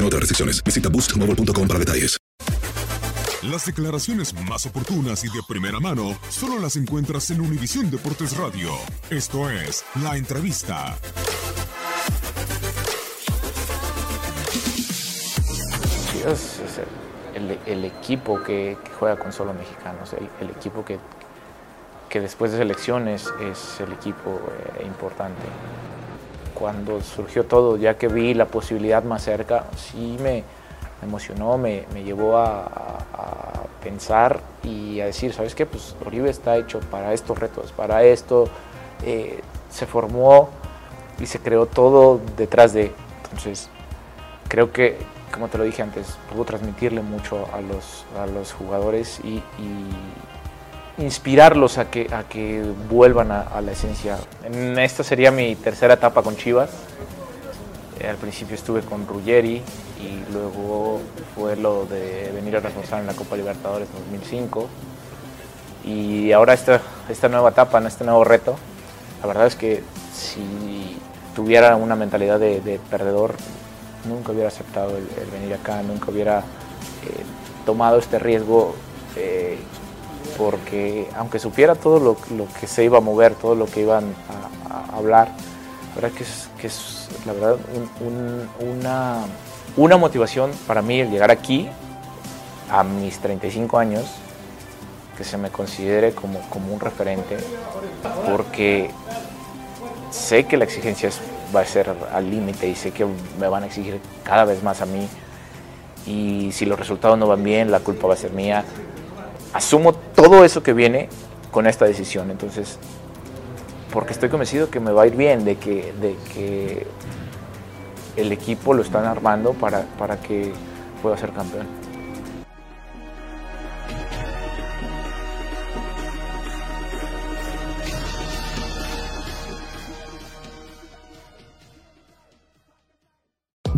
Aplican otras restricciones. Visita boostmobile.com para detalles. Las declaraciones más oportunas y de primera mano solo las encuentras en Univisión Deportes Radio. Esto es La Entrevista. Es el, el- el equipo que, que juega con solo mexicanos, el, el equipo que, que después de selecciones es el equipo eh, importante. Cuando surgió todo, ya que vi la posibilidad más cerca, sí me, emocionó, me, llevó a, pensar y a decir, ¿sabes qué? Pues Oribe está hecho para estos retos, para esto. eh, se formó y se creó todo detrás de. Entonces, creo que, como te lo dije antes, pudo transmitirle mucho a los, a los jugadores y inspirarlos a que, a que vuelvan a, la esencia. En esta sería mi tercera etapa con Chivas. Eh, Al principio estuve con Ruggeri y luego fue lo de venir a reforzar en la Copa Libertadores en 2005. Y ahora esta, esta nueva etapa, este nuevo reto, la verdad es que si tuviera una mentalidad de, de perdedor, nunca hubiera aceptado el, el venir acá, nunca hubiera eh, tomado este riesgo, eh, porque aunque supiera todo lo, lo que se iba a mover, todo lo que iban a, hablar, la verdad que es, que es la verdad un- un- una, una motivación para mí el llegar aquí a mis 35 años, que se me considere como, como un referente, porque sé que la exigencia es- va a ser al límite y sé que me van a exigir cada vez más a mí. Y si los resultados no van bien, la culpa va a ser mía. Asumo todo eso que viene con esta decisión. Entonces, porque estoy convencido que me va a ir bien, de que, de que el equipo lo están armando para, para que pueda ser campeón.